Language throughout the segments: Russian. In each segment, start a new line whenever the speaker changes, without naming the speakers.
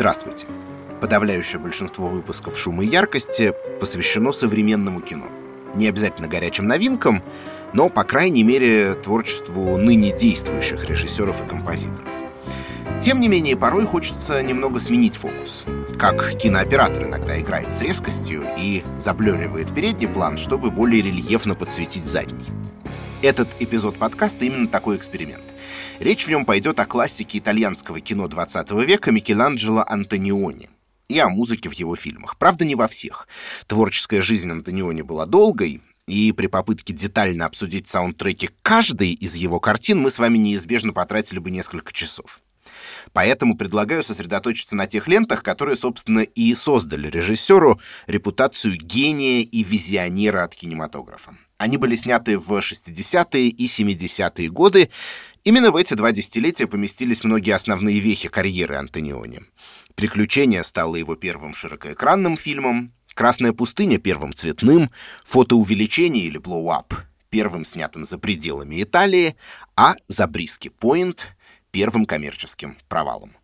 Здравствуйте! Подавляющее большинство выпусков «Шума и яркости» посвящено современному кино. Не обязательно горячим новинкам, но, по крайней мере, творчеству ныне действующих режиссеров и композиторов. Тем не менее, порой хочется немного сменить фокус. Как кинооператор иногда играет с резкостью и заблюривает передний план, чтобы более рельефно подсветить задний. Этот эпизод подкаста именно такой эксперимент. Речь в нем пойдет о классике итальянского кино 20 века Микеланджело Антониони и о музыке в его фильмах. Правда, не во всех. Творческая жизнь Антониони была долгой, и при попытке детально обсудить саундтреки каждой из его картин мы с вами неизбежно потратили бы несколько часов. Поэтому предлагаю сосредоточиться на тех лентах, которые, собственно, и создали режиссеру репутацию гения и визионера от кинематографа. Они были сняты в 60-е и 70-е годы. Именно в эти два десятилетия поместились многие основные вехи карьеры Антониони. «Приключение» стало его первым широкоэкранным фильмом, «Красная пустыня» — первым цветным, «Фотоувеличение» или «Blow-up» — первым снятым за пределами Италии, а «Забриски Point» — первым коммерческим провалом.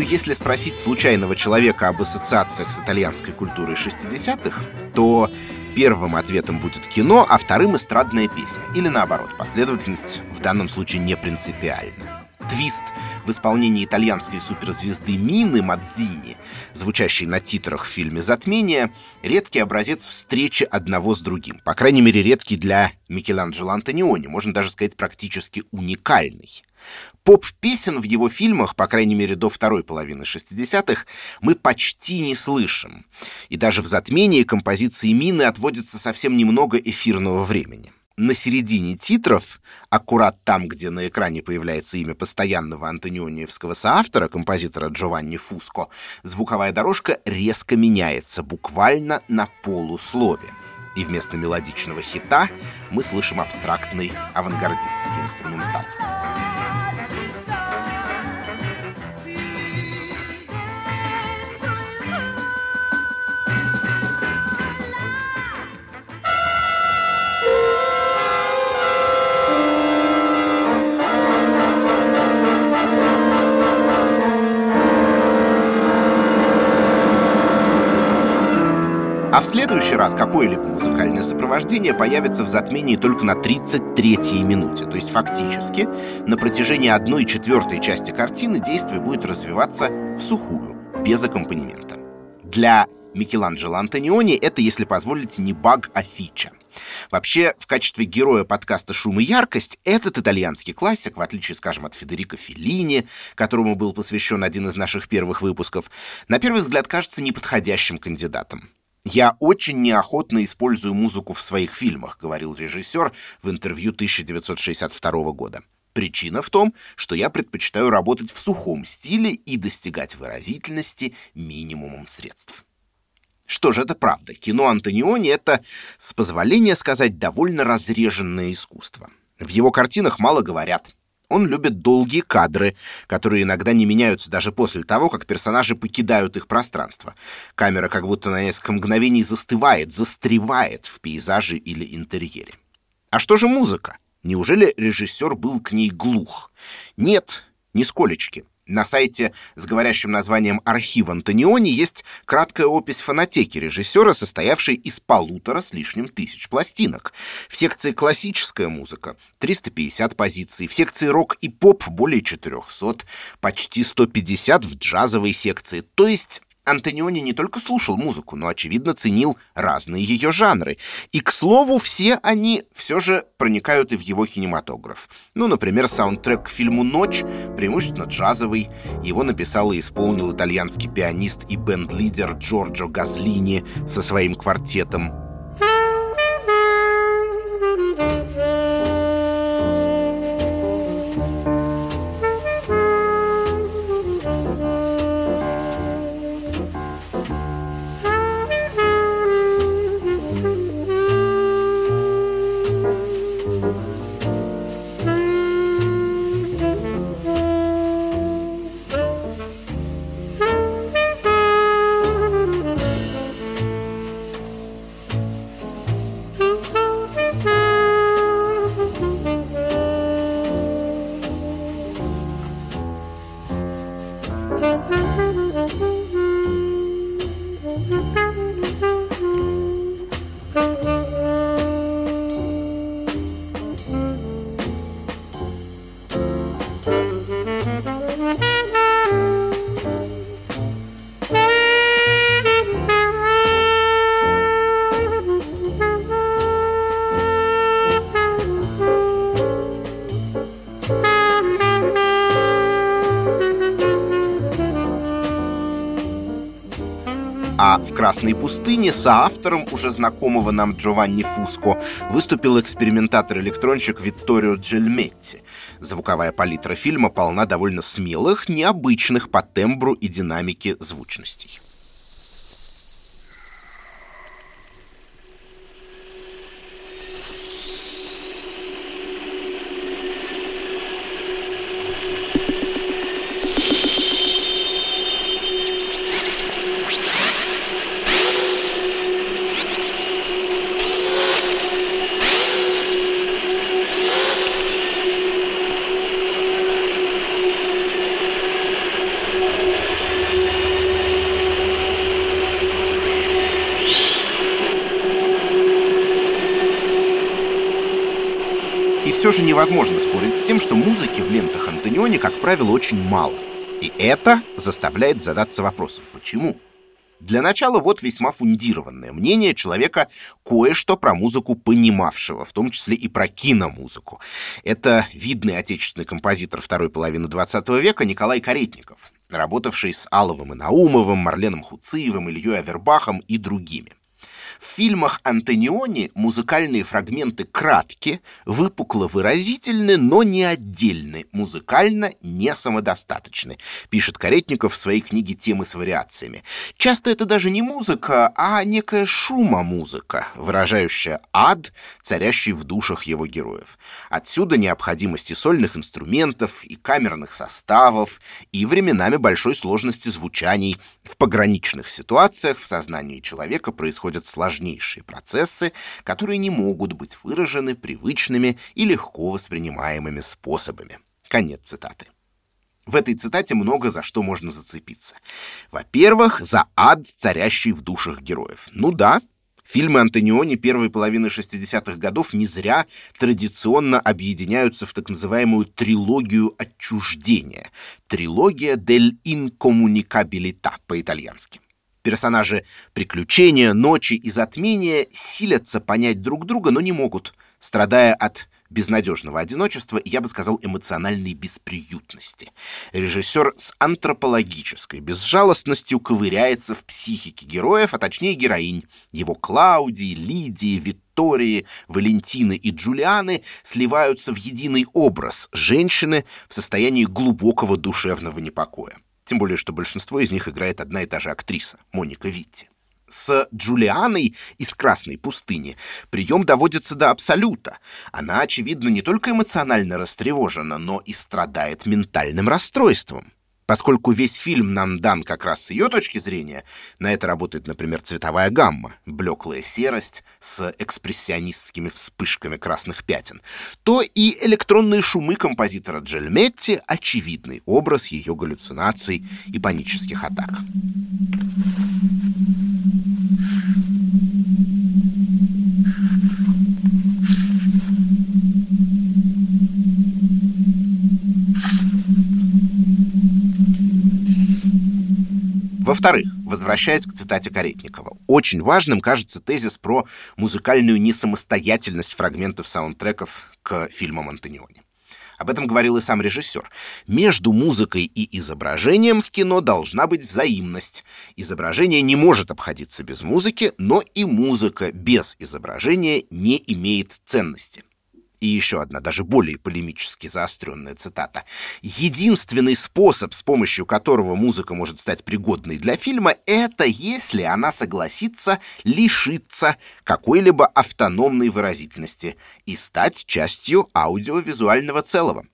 Думаю, если спросить случайного человека об ассоциациях с итальянской культурой 60-х, то первым ответом будет кино, а вторым эстрадная песня. Или наоборот, последовательность в данном случае не принципиальна. Твист в исполнении итальянской суперзвезды Мины Мадзини, звучащий на титрах в фильме «Затмение», редкий образец встречи одного с другим. По крайней мере, редкий для Микеланджело Антониони, можно даже сказать, практически уникальный. Поп-песен в его фильмах, по крайней мере до второй половины 60-х, мы почти не слышим. И даже в «Затмении» композиции Мины отводится совсем немного эфирного времени. На середине титров, аккурат там, где на экране появляется имя постоянного антониониевского соавтора, композитора Джованни Фуско, звуковая дорожка резко меняется, буквально на полуслове. И вместо мелодичного хита мы слышим абстрактный авангардистский инструментал. А в следующий раз какое-либо музыкальное сопровождение появится в затмении только на 33-й минуте. То есть фактически на протяжении одной четвертой части картины действие будет развиваться в сухую, без аккомпанемента. Для Микеланджело Антониони это, если позволите, не баг, а фича. Вообще, в качестве героя подкаста «Шум и яркость» этот итальянский классик, в отличие, скажем, от Федерико Феллини, которому был посвящен один из наших первых выпусков, на первый взгляд кажется неподходящим кандидатом. «Я очень неохотно использую музыку в своих фильмах», — говорил режиссер в интервью 1962 года. Причина в том, что я предпочитаю работать в сухом стиле и достигать выразительности минимумом средств. Что же, это правда. Кино Антониони — это, с позволения сказать, довольно разреженное искусство. В его картинах мало говорят, он любит долгие кадры, которые иногда не меняются даже после того, как персонажи покидают их пространство. Камера как будто на несколько мгновений застывает, застревает в пейзаже или интерьере. А что же музыка? Неужели режиссер был к ней глух? Нет, нисколечки. На сайте с говорящим названием «Архив Антониони» есть краткая опись фонотеки режиссера, состоявшей из полутора с лишним тысяч пластинок. В секции «Классическая музыка» 350 позиций, в секции «Рок» и «Поп» более 400, почти 150 в джазовой секции, то есть Антониони не только слушал музыку, но, очевидно, ценил разные ее жанры. И, к слову, все они все же проникают и в его кинематограф. Ну, например, саундтрек к фильму «Ночь», преимущественно джазовый. Его написал и исполнил итальянский пианист и бенд-лидер Джорджо Газлини со своим квартетом. А в «Красной пустыне» соавтором уже знакомого нам Джованни Фуско выступил экспериментатор-электронщик Витторио Джельметти. Звуковая палитра фильма полна довольно смелых, необычных по тембру и динамике звучностей. Невозможно спорить с тем, что музыки в лентах Антониони, как правило, очень мало. И это заставляет задаться вопросом, почему? Для начала вот весьма фундированное мнение человека, кое-что про музыку понимавшего, в том числе и про киномузыку. Это видный отечественный композитор второй половины 20 века Николай Каретников, работавший с Аловым и Наумовым, Марленом Хуциевым, Ильей Авербахом и другими. В фильмах Антониони музыкальные фрагменты кратки, выпукло выразительны, но не отдельны, музыкально не самодостаточны, пишет Каретников в своей книге «Темы с вариациями». Часто это даже не музыка, а некая шума-музыка, выражающая ад, царящий в душах его героев. Отсюда необходимости сольных инструментов и камерных составов, и временами большой сложности звучаний. В пограничных ситуациях в сознании человека происходят сложнейшие процессы, которые не могут быть выражены привычными и легко воспринимаемыми способами. Конец цитаты. В этой цитате много за что можно зацепиться. Во-первых, за ад, царящий в душах героев. Ну да, Фильмы Антониони первой половины 60-х годов не зря традиционно объединяются в так называемую трилогию отчуждения. Трилогия «Дель инкоммуникабилита» по-итальянски. Персонажи приключения, ночи и затмения силятся понять друг друга, но не могут, страдая от безнадежного одиночества и, я бы сказал, эмоциональной бесприютности. Режиссер с антропологической безжалостностью ковыряется в психике героев, а точнее героинь. Его Клаудии, Лидии, Виктории, Валентины и Джулианы сливаются в единый образ женщины в состоянии глубокого душевного непокоя. Тем более, что большинство из них играет одна и та же актриса, Моника Витти. С Джулианой из «Красной пустыни» прием доводится до абсолюта. Она, очевидно, не только эмоционально растревожена, но и страдает ментальным расстройством. Поскольку весь фильм нам дан как раз с ее точки зрения, на это работает, например, цветовая гамма, блеклая серость с экспрессионистскими вспышками красных пятен, то и электронные шумы композитора Джельметти — очевидный образ ее галлюцинаций и панических атак. Во-вторых, возвращаясь к цитате Каретникова, очень важным кажется тезис про музыкальную несамостоятельность фрагментов саундтреков к фильмам Антониони. Об этом говорил и сам режиссер. Между музыкой и изображением в кино должна быть взаимность. Изображение не может обходиться без музыки, но и музыка без изображения не имеет ценности. И еще одна, даже более полемически заостренная цитата. «Единственный способ, с помощью которого музыка может стать пригодной для фильма, это если она согласится лишиться какой-либо автономной выразительности и стать частью аудиовизуального целого.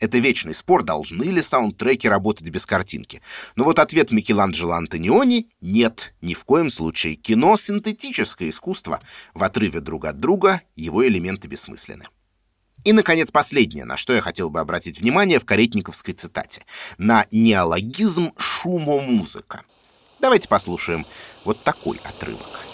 Это вечный спор, должны ли саундтреки работать без картинки. Но вот ответ Микеланджело Антониони — нет, ни в коем случае. Кино — синтетическое искусство. В отрыве друг от друга его элементы бессмысленны. И, наконец, последнее, на что я хотел бы обратить внимание в каретниковской цитате. На неологизм шумомузыка. Давайте послушаем вот такой отрывок.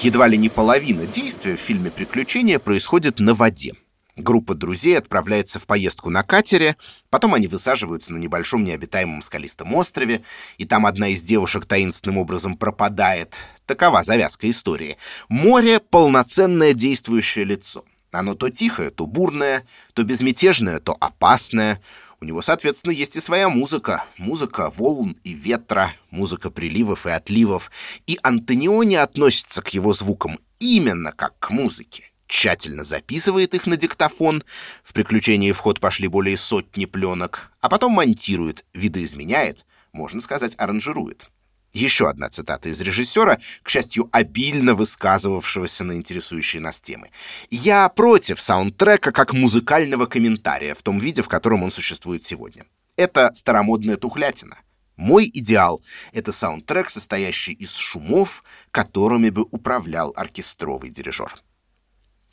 Едва ли не половина действия в фильме «Приключения» происходит на воде. Группа друзей отправляется в поездку на катере, потом они высаживаются на небольшом необитаемом скалистом острове, и там одна из девушек таинственным образом пропадает. Такова завязка истории. Море — полноценное действующее лицо. Оно то тихое, то бурное, то безмятежное, то опасное — у него, соответственно, есть и своя музыка. Музыка волн и ветра, музыка приливов и отливов. И Антониони относится к его звукам именно как к музыке. Тщательно записывает их на диктофон. В приключении в ход пошли более сотни пленок. А потом монтирует, видоизменяет, можно сказать, аранжирует. Еще одна цитата из режиссера, к счастью, обильно высказывавшегося на интересующие нас темы. «Я против саундтрека как музыкального комментария в том виде, в котором он существует сегодня. Это старомодная тухлятина. Мой идеал — это саундтрек, состоящий из шумов, которыми бы управлял оркестровый дирижер».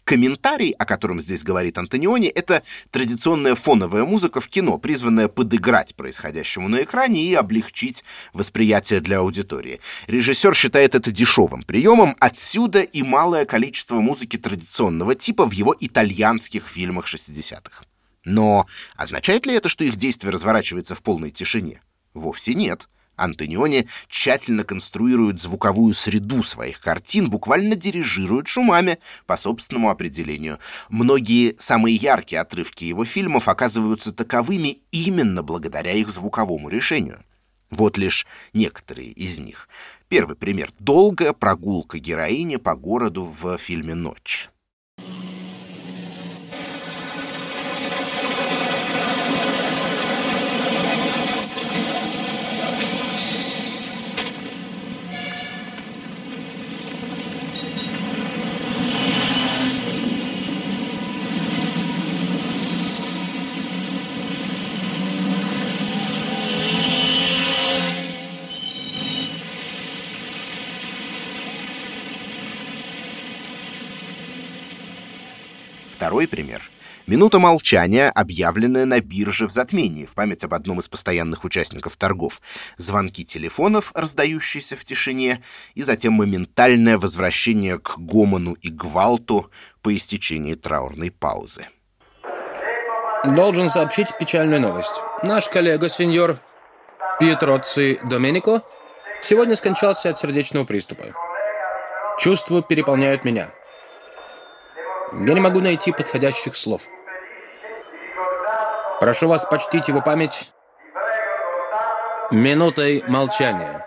Комментарий, о котором здесь говорит Антониони, это традиционная фоновая музыка в кино, призванная подыграть происходящему на экране и облегчить восприятие для аудитории. Режиссер считает это дешевым приемом, отсюда и малое количество музыки традиционного типа в его итальянских фильмах 60-х. Но означает ли это, что их действие разворачивается в полной тишине? Вовсе нет. Антониони тщательно конструирует звуковую среду своих картин, буквально дирижирует шумами по собственному определению. Многие самые яркие отрывки его фильмов оказываются таковыми именно благодаря их звуковому решению. Вот лишь некоторые из них. Первый пример — долгая прогулка героини по городу в фильме «Ночь». Второй пример — минута молчания, объявленная на бирже в затмении в память об одном из постоянных участников торгов, звонки телефонов, раздающиеся в тишине, и затем моментальное возвращение к гомону и гвалту по истечении траурной паузы.
Должен сообщить печальную новость. Наш коллега, сеньор Пьетроци Доменико, сегодня скончался от сердечного приступа. Чувства переполняют меня. Я не могу найти подходящих слов. Прошу вас почтить его память минутой молчания.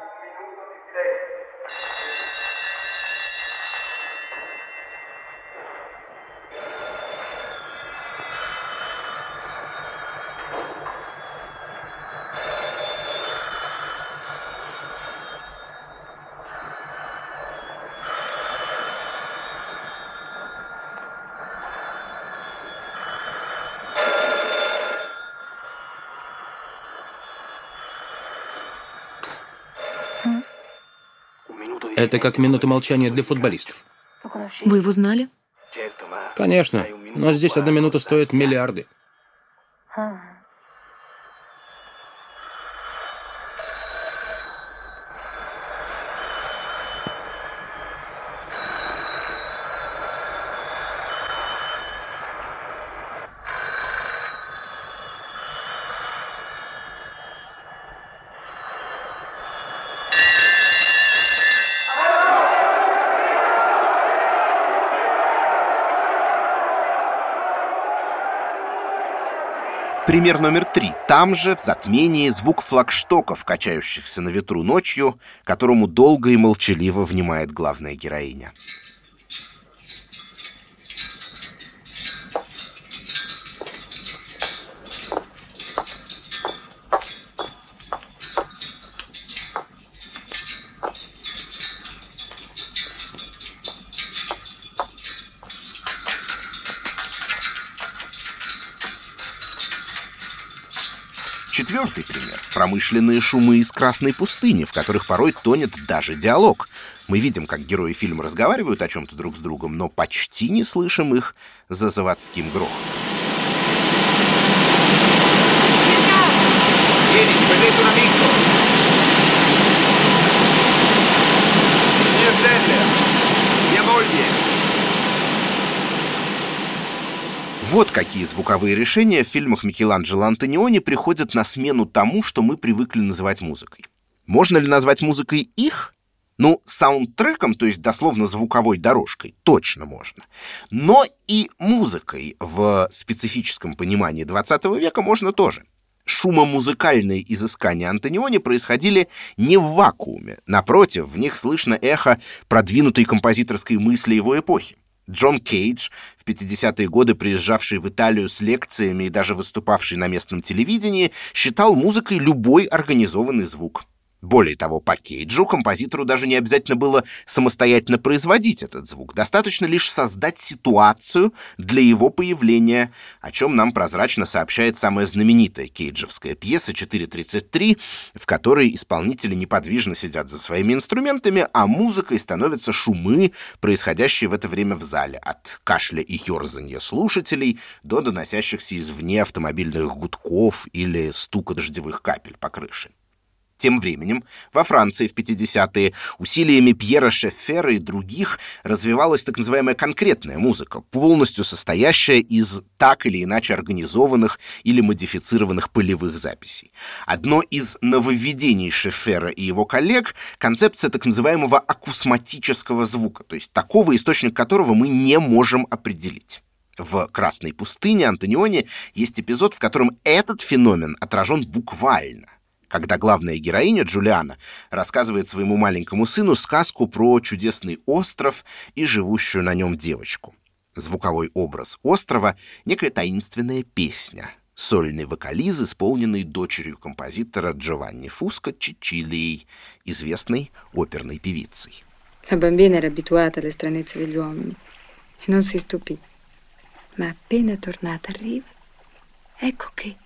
Это как минута молчания для футболистов.
Вы его знали?
Конечно, но здесь одна минута стоит миллиарды.
Пример номер три. Там же, в затмении, звук флагштоков, качающихся на ветру ночью, которому долго и молчаливо внимает главная героиня. Четвертый пример — промышленные шумы из Красной пустыни, в которых порой тонет даже диалог. Мы видим, как герои фильма разговаривают о чем-то друг с другом, но почти не слышим их за заводским грохотом. Вот какие звуковые решения в фильмах Микеланджело Антониони приходят на смену тому, что мы привыкли называть музыкой. Можно ли назвать музыкой их? Ну, саундтреком, то есть дословно звуковой дорожкой, точно можно. Но и музыкой в специфическом понимании 20 века можно тоже. Шумомузыкальные изыскания Антониони происходили не в вакууме. Напротив, в них слышно эхо продвинутой композиторской мысли его эпохи. Джон Кейдж, в 50-е годы приезжавший в Италию с лекциями и даже выступавший на местном телевидении, считал музыкой любой организованный звук. Более того, по Кейджу композитору даже не обязательно было самостоятельно производить этот звук. Достаточно лишь создать ситуацию для его появления, о чем нам прозрачно сообщает самая знаменитая кейджевская пьеса «4.33», в которой исполнители неподвижно сидят за своими инструментами, а музыкой становятся шумы, происходящие в это время в зале, от кашля и ерзанья слушателей до доносящихся извне автомобильных гудков или стука дождевых капель по крыше. Тем временем во Франции в 50-е усилиями Пьера Шеффера и других развивалась так называемая конкретная музыка, полностью состоящая из так или иначе организованных или модифицированных полевых записей. Одно из нововведений Шеффера и его коллег — концепция так называемого акусматического звука, то есть такого, источник которого мы не можем определить. В «Красной пустыне» Антониони есть эпизод, в котором этот феномен отражен буквально когда главная героиня Джулиана рассказывает своему маленькому сыну сказку про чудесный остров и живущую на нем девочку. Звуковой образ острова — некая таинственная песня, сольный вокализ, исполненный дочерью композитора Джованни Фуско Чичилией, известной оперной певицей.
La bambina era abituata alle stranezze degli uomini e non si stupì. Ma appena tornata a ecco che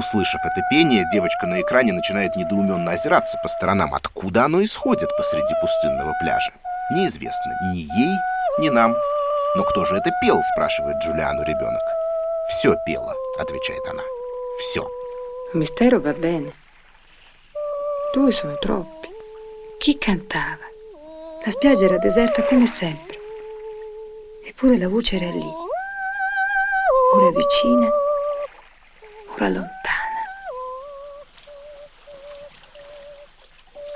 Услышав это пение, девочка на экране начинает недоуменно озираться по сторонам. Откуда оно исходит посреди пустынного пляжа? Неизвестно ни ей, ни нам. «Но кто же это пел?» — спрашивает Джулиану ребенок. «Все пело», — отвечает она. «Все».
Мистеро va bene. Due sono troppi. Chi cantava? La spiaggia era deserta come sempre. Eppure la voce era lì. Ora vicina, ora lontana.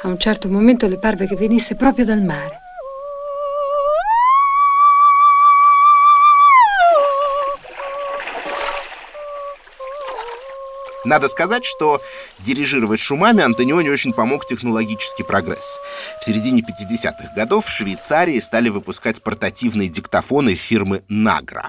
A un certo momento le parve che venisse proprio dal mare.
Надо сказать, что дирижировать шумами Антониони очень помог технологический прогресс. В середине 50-х годов в Швейцарии стали выпускать портативные диктофоны фирмы Nagra.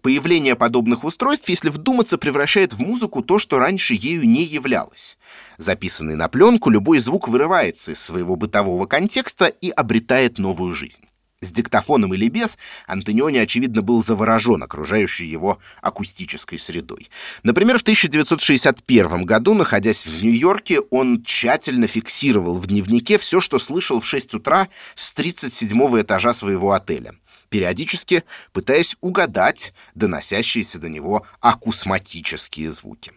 Появление подобных устройств, если вдуматься, превращает в музыку то, что раньше ею не являлось. Записанный на пленку, любой звук вырывается из своего бытового контекста и обретает новую жизнь. С диктофоном или без, Антониони, очевидно, был заворожен окружающей его акустической средой. Например, в 1961 году, находясь в Нью-Йорке, он тщательно фиксировал в дневнике все, что слышал в 6 утра с 37 этажа своего отеля периодически пытаясь угадать доносящиеся до него акусматические звуки.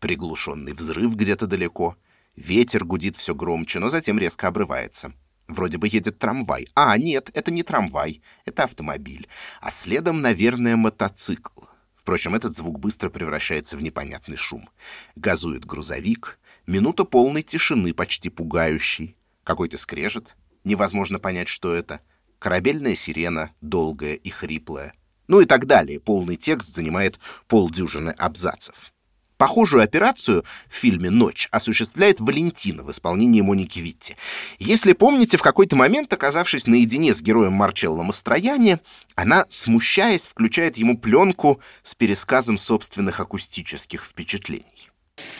Приглушенный взрыв где-то далеко, ветер гудит все громче, но затем резко обрывается. Вроде бы едет трамвай. А, нет, это не трамвай, это автомобиль. А следом, наверное, мотоцикл. Впрочем, этот звук быстро превращается в непонятный шум. Газует грузовик, минута полной тишины, почти пугающей. Какой-то скрежет, невозможно понять, что это — корабельная сирена, долгая и хриплая, ну и так далее. Полный текст занимает полдюжины абзацев. Похожую операцию в фильме «Ночь» осуществляет Валентина в исполнении Моники Витти. Если помните, в какой-то момент, оказавшись наедине с героем Марчелло Мастрояни, она, смущаясь, включает ему пленку с пересказом собственных акустических впечатлений.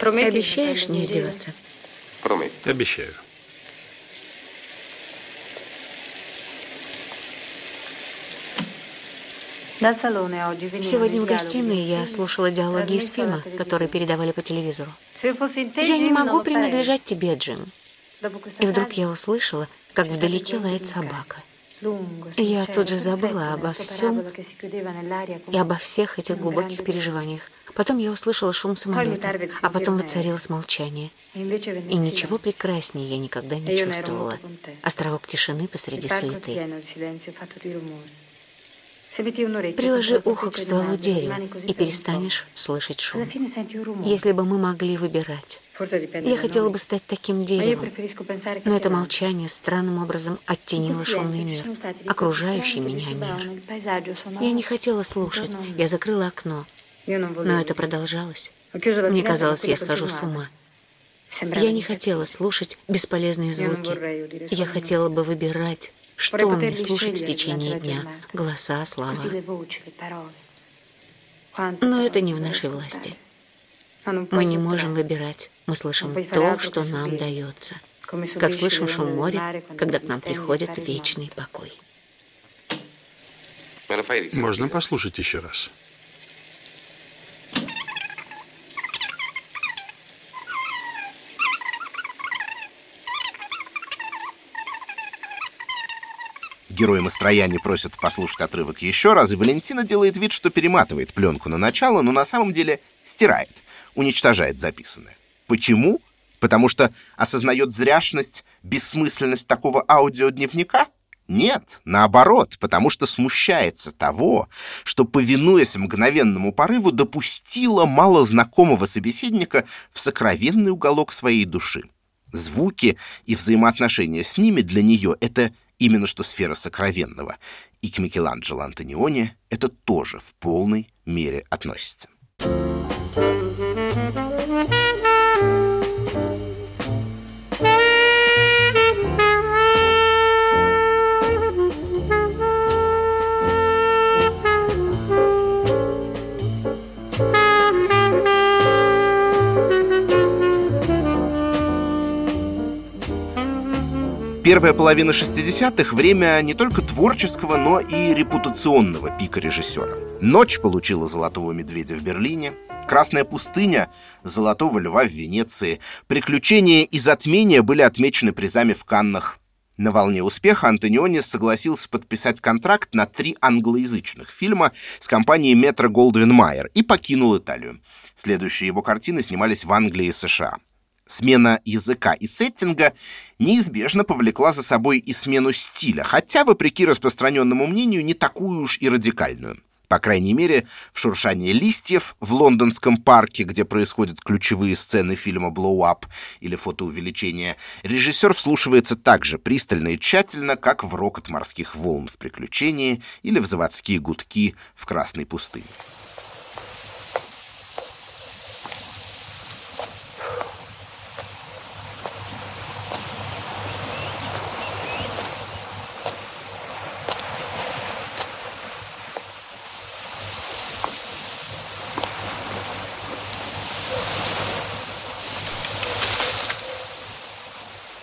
Обещаешь не издеваться?
Обещаю.
Сегодня в гостиной я слушала диалоги из фильма, которые передавали по телевизору. Я не могу принадлежать тебе, Джим. И вдруг я услышала, как вдалеке лает собака. Я тут же забыла обо всем и обо всех этих глубоких переживаниях. Потом я услышала шум самолета, а потом воцарилось молчание. И ничего прекраснее я никогда не чувствовала. Островок тишины посреди суеты. Приложи ухо к стволу дерева и перестанешь слышать шум. Если бы мы могли выбирать. Я хотела бы стать таким деревом, но это молчание странным образом оттенило шумный мир, окружающий меня мир. Я не хотела слушать, я закрыла окно, но это продолжалось. Мне казалось, я схожу с ума. Я не хотела слушать бесполезные звуки. Я хотела бы выбирать, что мне слушать в течение дня? Голоса, слова. Но это не в нашей власти. Мы не можем выбирать. Мы слышим то, что нам дается. Как слышим шум моря, когда к нам приходит вечный покой.
Можно послушать еще раз?
Герой Мастрояни просит послушать отрывок еще раз, и Валентина делает вид, что перематывает пленку на начало, но на самом деле стирает, уничтожает записанное. Почему? Потому что осознает зряшность, бессмысленность такого аудиодневника? Нет, наоборот, потому что смущается того, что, повинуясь мгновенному порыву, допустила малознакомого собеседника в сокровенный уголок своей души. Звуки и взаимоотношения с ними для нее — это именно что сфера сокровенного, и к Микеланджело Антониони это тоже в полной мере относится. Первая половина 60-х — время не только творческого, но и репутационного пика режиссера. «Ночь» получила «Золотого медведя» в Берлине, «Красная пустыня» — «Золотого льва» в Венеции, «Приключения и затмения» были отмечены призами в Каннах. На волне успеха Антониони согласился подписать контракт на три англоязычных фильма с компанией Метро Голдвин Майер и покинул Италию. Следующие его картины снимались в Англии и США. Смена языка и сеттинга неизбежно повлекла за собой и смену стиля, хотя, вопреки распространенному мнению, не такую уж и радикальную. По крайней мере, в «Шуршании листьев» в лондонском парке, где происходят ключевые сцены фильма «Blow-up» или «Фотоувеличение», режиссер вслушивается так же пристально и тщательно, как в рокот морских волн в «Приключении» или в заводские гудки в «Красной пустыне».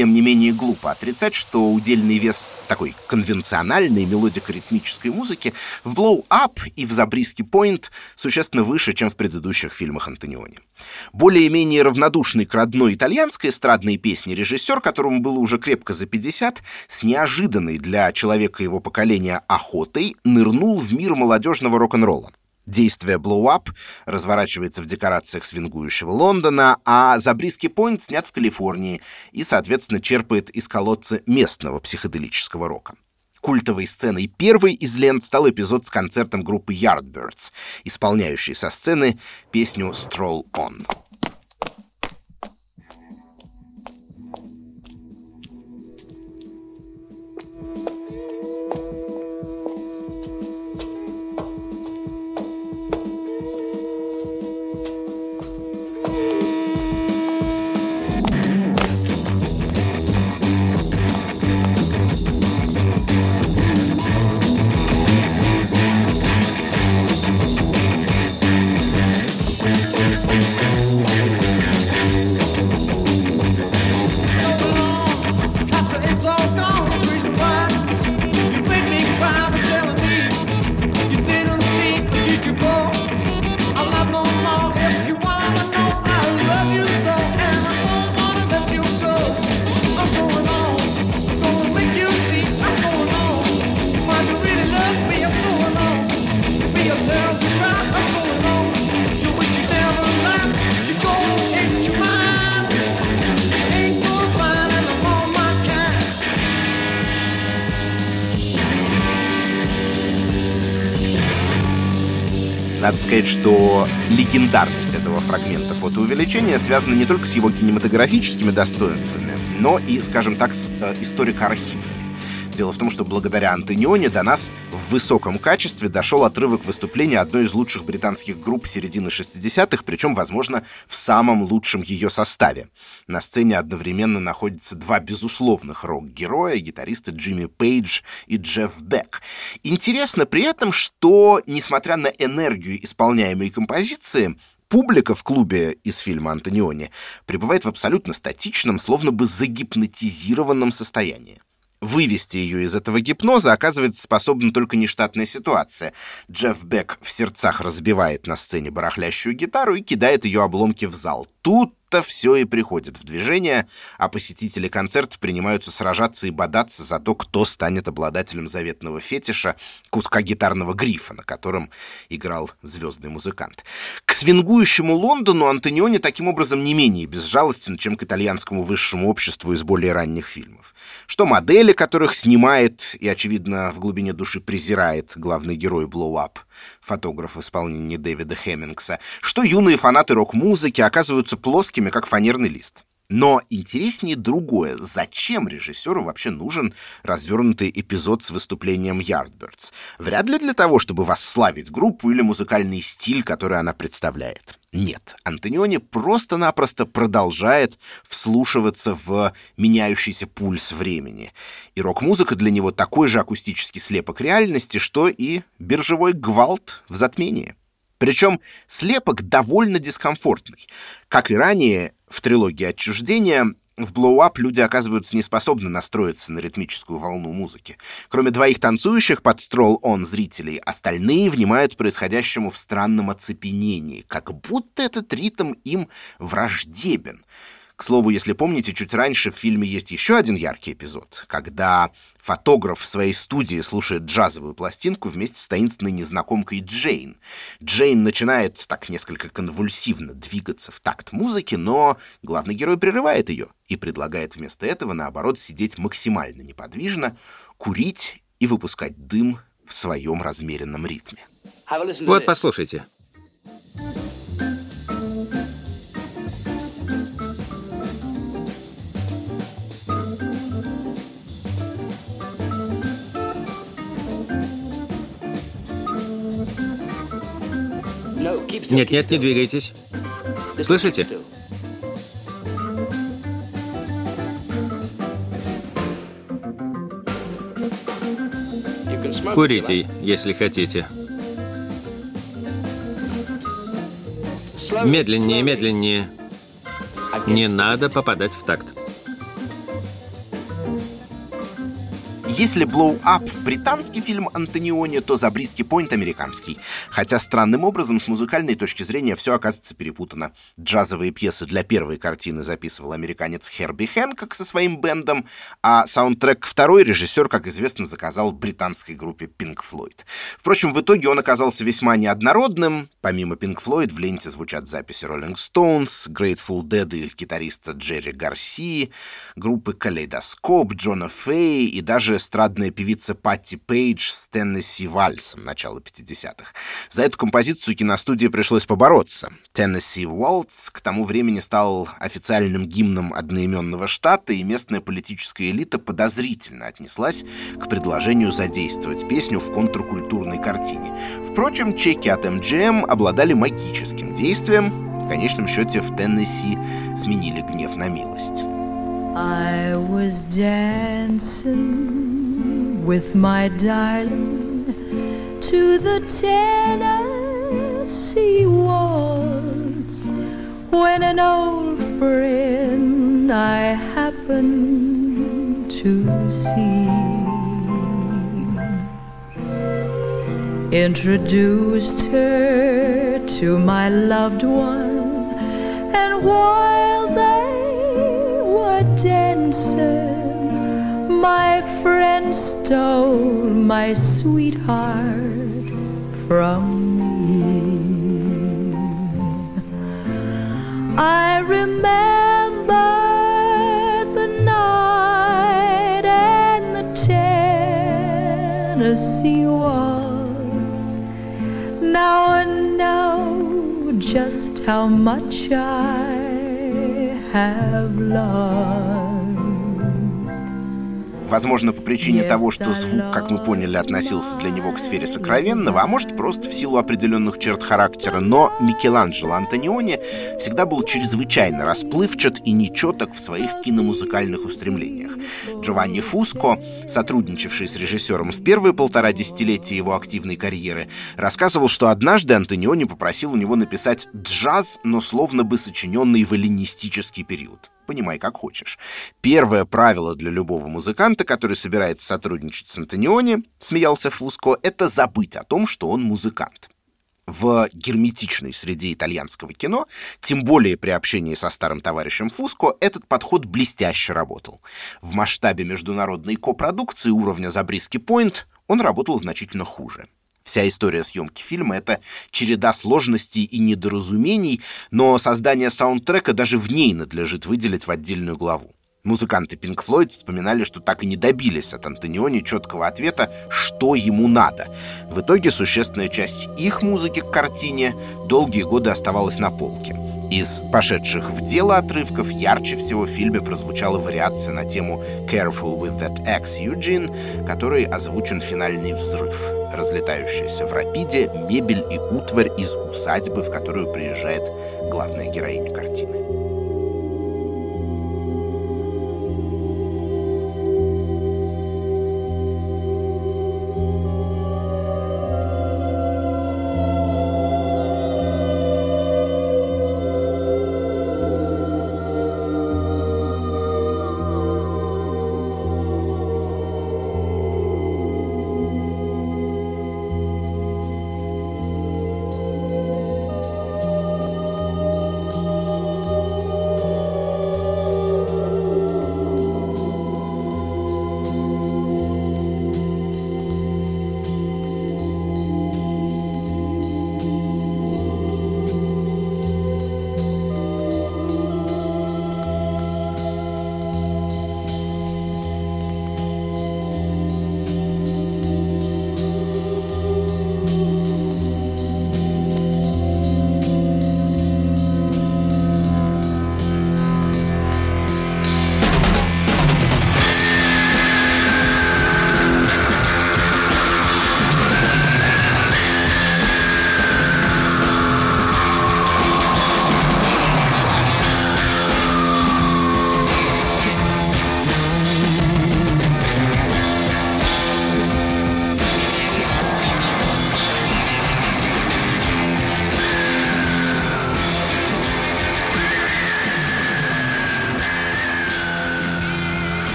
Тем не менее, глупо отрицать, что удельный вес такой конвенциональной мелодико-ритмической музыки в Blow Up и в Забриски Point существенно выше, чем в предыдущих фильмах Антониони. Более-менее равнодушный к родной итальянской эстрадной песне режиссер, которому было уже крепко за 50, с неожиданной для человека его поколения охотой нырнул в мир молодежного рок-н-ролла. Действие Blow Up разворачивается в декорациях свингующего Лондона, а Забриски Пойнт снят в Калифорнии и, соответственно, черпает из колодца местного психоделического рока. Культовой сценой первой из лент стал эпизод с концертом группы Yardbirds, исполняющей со сцены песню «Stroll On». Сказать, что легендарность этого фрагмента фотоувеличения связана не только с его кинематографическими достоинствами, но и, скажем так, с э, историко-архивными. Дело в том, что благодаря Антонионе до нас в высоком качестве дошел отрывок выступления одной из лучших британских групп середины 60-х, причем, возможно, в самом лучшем ее составе. На сцене одновременно находятся два безусловных рок-героя, гитаристы Джимми Пейдж и Джефф Бек. Интересно при этом, что, несмотря на энергию исполняемой композиции, публика в клубе из фильма «Антониони» пребывает в абсолютно статичном, словно бы загипнотизированном состоянии. Вывести ее из этого гипноза оказывается способна только нештатная ситуация. Джефф Бек в сердцах разбивает на сцене барахлящую гитару и кидает ее обломки в зал. Тут-то все и приходит в движение, а посетители концерта принимаются сражаться и бодаться за то, кто станет обладателем заветного фетиша куска гитарного грифа, на котором играл звездный музыкант. К свингующему Лондону Антониони таким образом не менее безжалостен, чем к итальянскому высшему обществу из более ранних фильмов что модели, которых снимает и, очевидно, в глубине души презирает главный герой Blow Up, фотограф в исполнении Дэвида Хеммингса, что юные фанаты рок-музыки оказываются плоскими, как фанерный лист. Но интереснее другое. Зачем режиссеру вообще нужен развернутый эпизод с выступлением Yardbirds? Вряд ли для того, чтобы восславить группу или музыкальный стиль, который она представляет. Нет, Антониони просто-напросто продолжает вслушиваться в меняющийся пульс времени. И рок-музыка для него такой же акустический слепок реальности, что и биржевой гвалт в затмении. Причем слепок довольно дискомфортный. Как и ранее в трилогии «Отчуждение», в Up люди оказываются неспособны настроиться на ритмическую волну музыки. Кроме двоих танцующих под строл он зрителей, остальные внимают происходящему в странном оцепенении, как будто этот ритм им враждебен. К слову, если помните, чуть раньше в фильме есть еще один яркий эпизод, когда фотограф в своей студии слушает джазовую пластинку вместе с таинственной незнакомкой Джейн. Джейн начинает так несколько конвульсивно двигаться в такт музыки, но главный герой прерывает ее и предлагает вместо этого, наоборот, сидеть максимально неподвижно, курить и выпускать дым в своем размеренном ритме.
Вот, послушайте. Нет, нет, не двигайтесь. Слышите? Курите, если хотите. Медленнее, медленнее. Не надо попадать в такт.
Если Blow Up британский фильм Антониони, то Забриски Пойнт американский. Хотя странным образом с музыкальной точки зрения все оказывается перепутано. Джазовые пьесы для первой картины записывал американец Херби Хэнкок со своим бендом, а саундтрек второй режиссер, как известно, заказал британской группе Pink Floyd. Впрочем, в итоге он оказался весьма неоднородным. Помимо Pink Floyd в ленте звучат записи Rolling Stones, Grateful Dead и гитариста Джерри Гарси, группы Калейдоскоп, Джона Фэй и даже эстрадная певица Патти Пейдж с Теннесси Вальсом начала 50-х. За эту композицию киностудии пришлось побороться. Теннесси Вальс к тому времени стал официальным гимном одноименного штата, и местная политическая элита подозрительно отнеслась к предложению задействовать песню в контркультурной картине. Впрочем, чеки от MGM обладали магическим действием. В конечном счете в Теннесси сменили гнев на милость. I was dancing with my darling to the Tennessee waltz when an old friend I happened to see. Introduced her to my loved one and while they dancer, my friend stole my sweetheart from me. I remember the night and the Tennessee waltz. Now and know just how much I have lost. Возможно, по причине того, что звук, как мы поняли, относился для него к сфере сокровенного, а может, просто в силу определенных черт характера, но Микеланджело Антониони всегда был чрезвычайно расплывчат и нечеток в своих киномузыкальных устремлениях. Джованни Фуско, сотрудничавший с режиссером в первые полтора десятилетия его активной карьеры, рассказывал, что однажды Антониони попросил у него написать джаз, но словно бы сочиненный в эллинистический период понимай как хочешь. Первое правило для любого музыканта, который собирается сотрудничать с Антониони, смеялся Фуско, это забыть о том, что он музыкант. В герметичной среде итальянского кино, тем более при общении со старым товарищем Фуско, этот подход блестяще работал. В масштабе международной копродукции уровня «Забриски Пойнт» он работал значительно хуже. Вся история съемки фильма — это череда сложностей и недоразумений, но создание саундтрека даже в ней надлежит выделить в отдельную главу. Музыканты Pink Floyd вспоминали, что так и не добились от Антониони четкого ответа, что ему надо. В итоге существенная часть их музыки к картине долгие годы оставалась на полке. Из пошедших в дело отрывков ярче всего в фильме прозвучала вариация на тему «Careful with that X, Eugene», которой озвучен финальный взрыв, разлетающаяся в рапиде мебель и утварь из усадьбы, в которую приезжает главная героиня картины.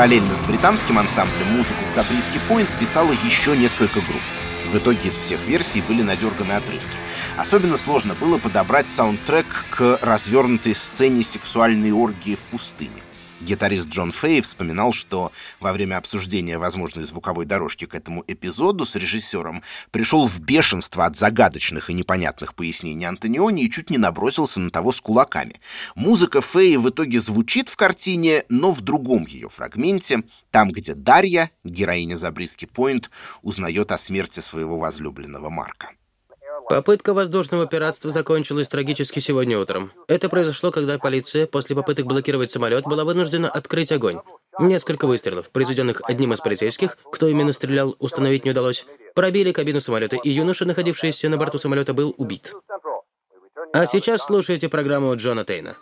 Параллельно с британским ансамблем музыку к «Забриски Пойнт» писало еще несколько групп. В итоге из всех версий были надерганы отрывки. Особенно сложно было подобрать саундтрек к развернутой сцене сексуальной оргии в пустыне. Гитарист Джон Фей вспоминал, что во время обсуждения возможной звуковой дорожки к этому эпизоду с режиссером пришел в бешенство от загадочных и непонятных пояснений Антониони и чуть не набросился на того с кулаками. Музыка Феи в итоге звучит в картине, но в другом ее фрагменте, там, где Дарья, героиня Забриски Пойнт, узнает о смерти своего возлюбленного Марка.
Попытка воздушного пиратства закончилась трагически сегодня утром. Это произошло, когда полиция после попыток блокировать самолет была вынуждена открыть огонь. Несколько выстрелов, произведенных одним из полицейских, кто именно стрелял, установить не удалось, пробили кабину самолета, и юноша, находившийся на борту самолета, был убит. А сейчас слушайте программу Джона Тейна.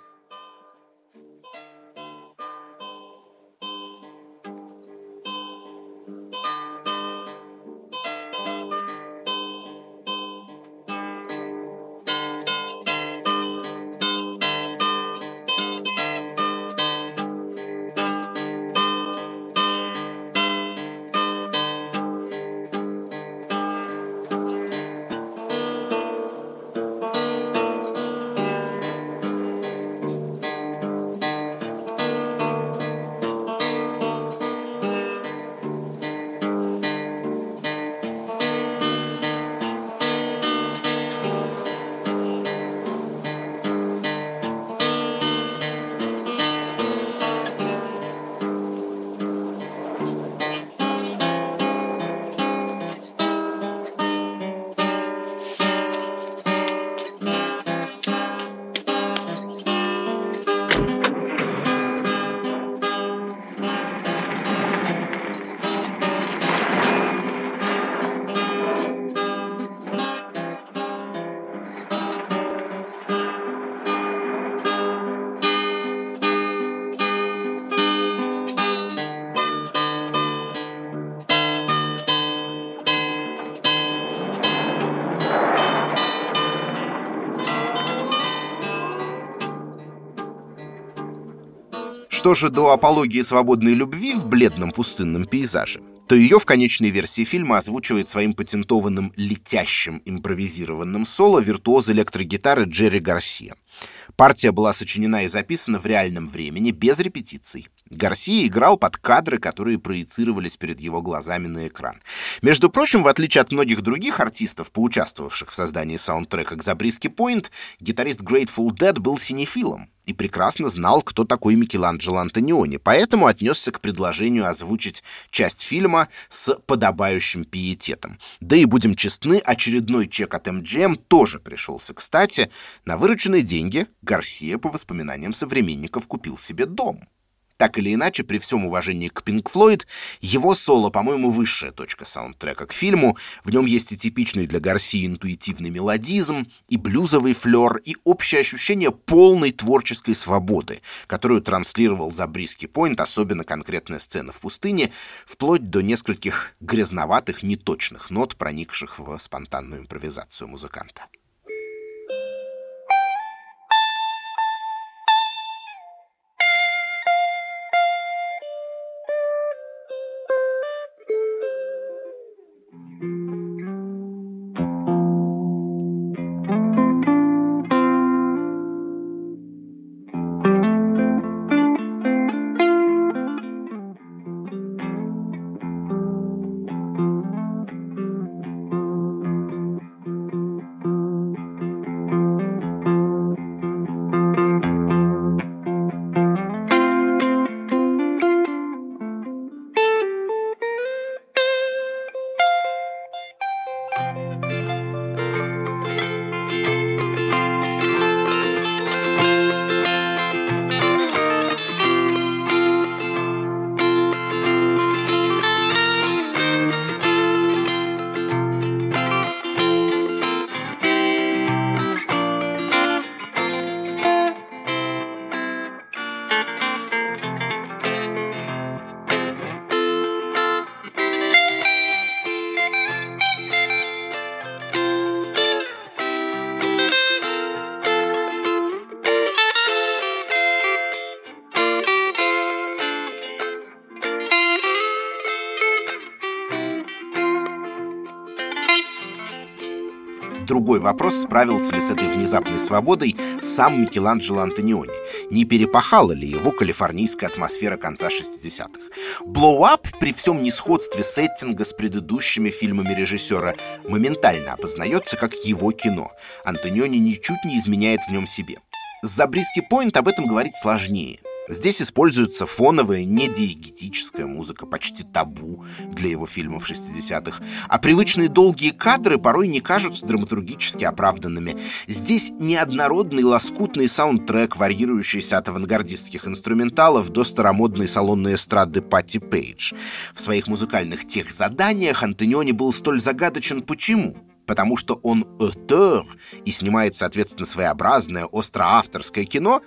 Что же до апологии свободной любви в бледном пустынном пейзаже, то ее в конечной версии фильма озвучивает своим патентованным летящим импровизированным соло виртуоз электрогитары Джерри Гарсия. Партия была сочинена и записана в реальном времени, без репетиций. Гарсия играл под кадры, которые проецировались перед его глазами на экран. Между прочим, в отличие от многих других артистов, поучаствовавших в создании саундтрека к «Забриски Пойнт», гитарист Grateful Dead был синефилом и прекрасно знал, кто такой Микеланджело Антониони, поэтому отнесся к предложению озвучить часть фильма с подобающим пиететом. Да и, будем честны, очередной чек от MGM тоже пришелся кстати. На вырученные деньги Гарсия, по воспоминаниям современников, купил себе дом. Так или иначе, при всем уважении к Pink Floyd, его соло, по-моему, высшая точка саундтрека к фильму. В нем есть и типичный для Гарсии интуитивный мелодизм, и блюзовый флер, и общее ощущение полной творческой свободы, которую транслировал за Бриски Пойнт, особенно конкретная сцена в пустыне, вплоть до нескольких грязноватых, неточных нот, проникших в спонтанную импровизацию музыканта. Другой вопрос, справился ли с этой внезапной свободой сам Микеланджело Антониони. Не перепахала ли его калифорнийская атмосфера конца 60-х? «Blow Up» при всем несходстве сеттинга с предыдущими фильмами режиссера моментально опознается как его кино. Антониони ничуть не изменяет в нем себе. За Бриски Пойнт об этом говорить сложнее. Здесь используется фоновая недиегетическая музыка, почти табу для его фильмов 60-х. А привычные долгие кадры порой не кажутся драматургически оправданными. Здесь неоднородный лоскутный саундтрек, варьирующийся от авангардистских инструменталов до старомодной салонной эстрады Патти Пейдж. В своих музыкальных тех заданиях Антониони был столь загадочен почему? потому что он «auteur» и снимает, соответственно, своеобразное остроавторское кино,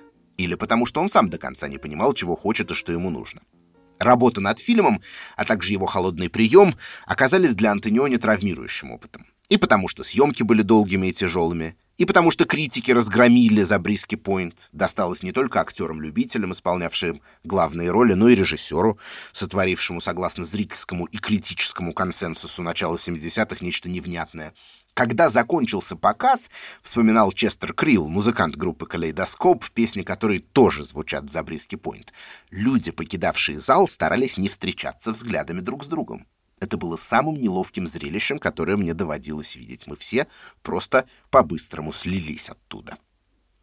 или потому что он сам до конца не понимал, чего хочет и что ему нужно. Работа над фильмом, а также его холодный прием оказались для Антониони травмирующим опытом. И потому что съемки были долгими и тяжелыми, и потому что критики разгромили за Бриски Пойнт. Досталось не только актерам-любителям, исполнявшим главные роли, но и режиссеру, сотворившему, согласно зрительскому и критическому консенсусу начала 70-х, нечто невнятное — когда закончился показ, вспоминал Честер Крилл, музыкант группы «Калейдоскоп», песни которой тоже звучат в «Забриски Пойнт», люди, покидавшие зал, старались не встречаться взглядами друг с другом. Это было самым неловким зрелищем, которое мне доводилось видеть. Мы все просто по-быстрому слились оттуда.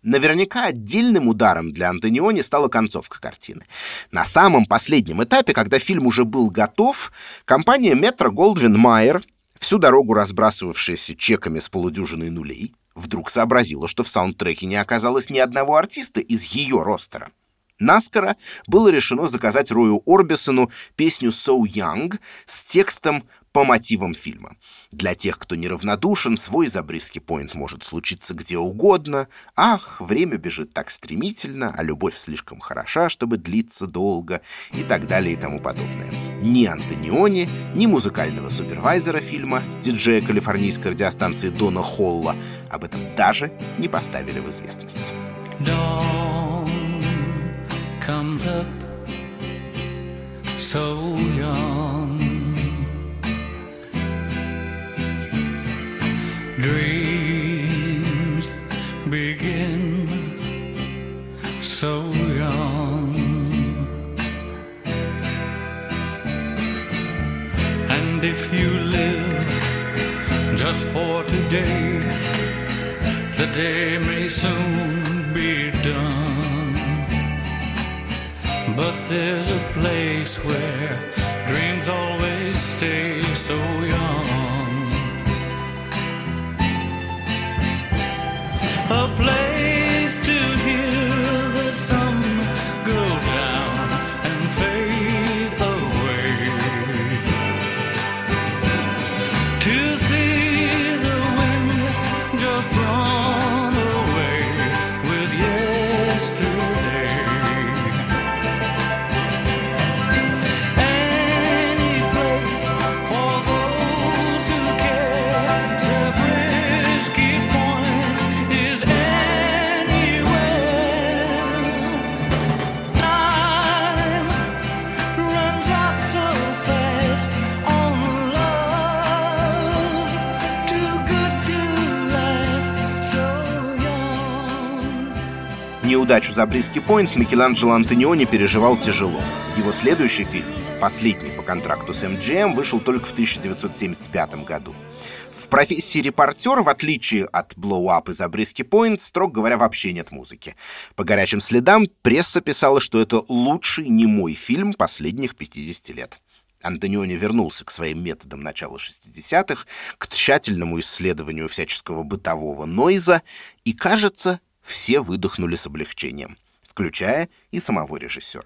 Наверняка отдельным ударом для Антониони стала концовка картины. На самом последнем этапе, когда фильм уже был готов, компания Метро Голдвин Майер всю дорогу разбрасывавшаяся чеками с полудюжиной нулей, вдруг сообразила, что в саундтреке не оказалось ни одного артиста из ее ростера. Наскоро было решено заказать Рою Орбисону песню «So Young» с текстом по мотивам фильма. Для тех, кто неравнодушен, свой забриски поинт может случиться где угодно. Ах, время бежит так стремительно, а любовь слишком хороша, чтобы длиться долго, и так далее и тому подобное. Ни Антониони, ни музыкального супервайзера фильма, диджея калифорнийской радиостанции Дона Холла, об этом даже не поставили в известность. comes up
so young. Dreams begin so young. And if you live just for today, the day may soon be done. But there's a place where
Неудачу за Бриски Пойнт Микеланджело Антониони переживал тяжело. Его следующий фильм, последний по контракту с MGM, вышел только в 1975 году. В профессии репортер, в отличие от Up и Забриски Пойнт, строго говоря, вообще нет музыки. По горячим следам пресса писала, что это лучший немой фильм последних 50 лет. Антониони вернулся к своим методам начала 60-х, к тщательному исследованию всяческого бытового нойза, и, кажется, все выдохнули с облегчением, включая и самого режиссера.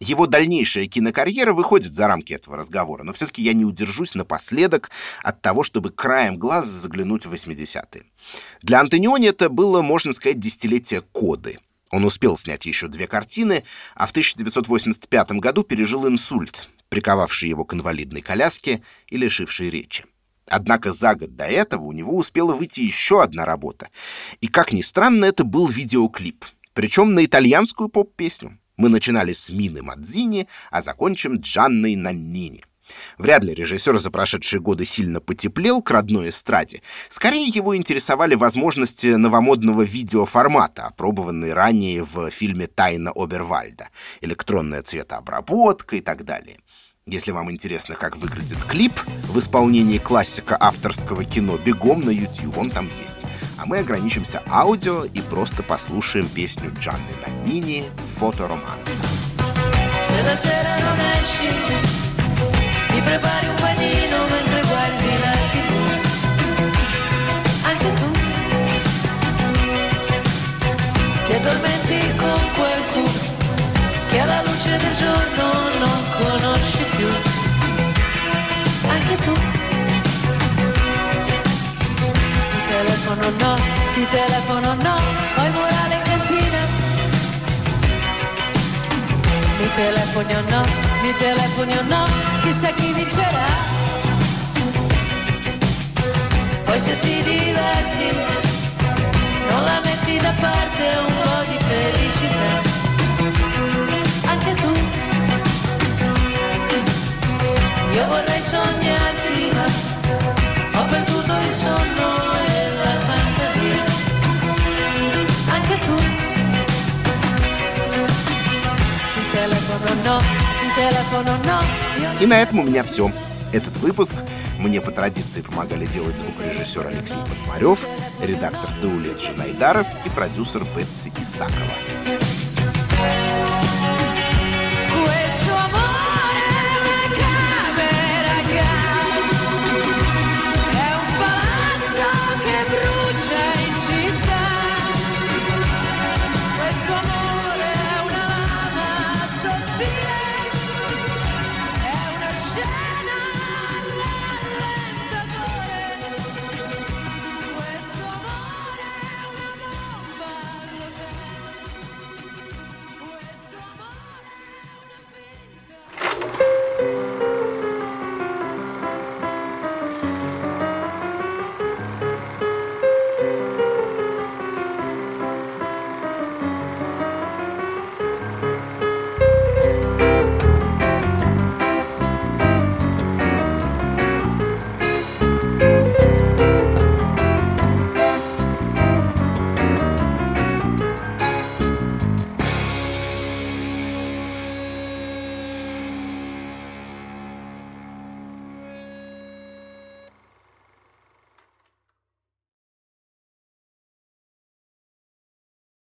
Его дальнейшая кинокарьера выходит за рамки этого разговора, но все-таки я не удержусь напоследок от того, чтобы краем глаза заглянуть в 80-е. Для Антониони это было, можно сказать, десятилетие коды. Он успел снять еще две картины, а в 1985 году пережил инсульт, приковавший его к инвалидной коляске и лишивший речи. Однако за год до этого у него успела выйти еще одна работа. И, как ни странно, это был видеоклип. Причем на итальянскую поп-песню. Мы начинали с Мины Мадзини, а закончим Джанной Наннини. Вряд ли режиссер за прошедшие годы сильно потеплел к родной эстраде. Скорее его интересовали возможности новомодного видеоформата, опробованные ранее в фильме «Тайна Обервальда», электронная цветообработка и так далее. Если вам интересно, как выглядит клип в исполнении классика авторского кино, бегом на YouTube, он там есть. А мы ограничимся аудио и просто послушаем песню Джанны Наннини «Фотороманца».
Ti addormenti con quel cu che alla luce del giorno tu, ti telefono no, ti telefono no, poi morale in cantina. Mi telefoni o no, mi telefoni o no, chissà chi vincerà. Poi se ti diverti, non la metti da parte un po' di felicità. Anche tu, io vorrei sognarti, ma ho perduto il sonno e la fantasia. Anche tu. Ti telefono no, ti telefono no.
И на этом у меня все. Этот выпуск мне по традиции помогали делать звукорежиссер Алексей Пономарев, редактор Даулет Жанайдаров и продюсер Бетси Исакова.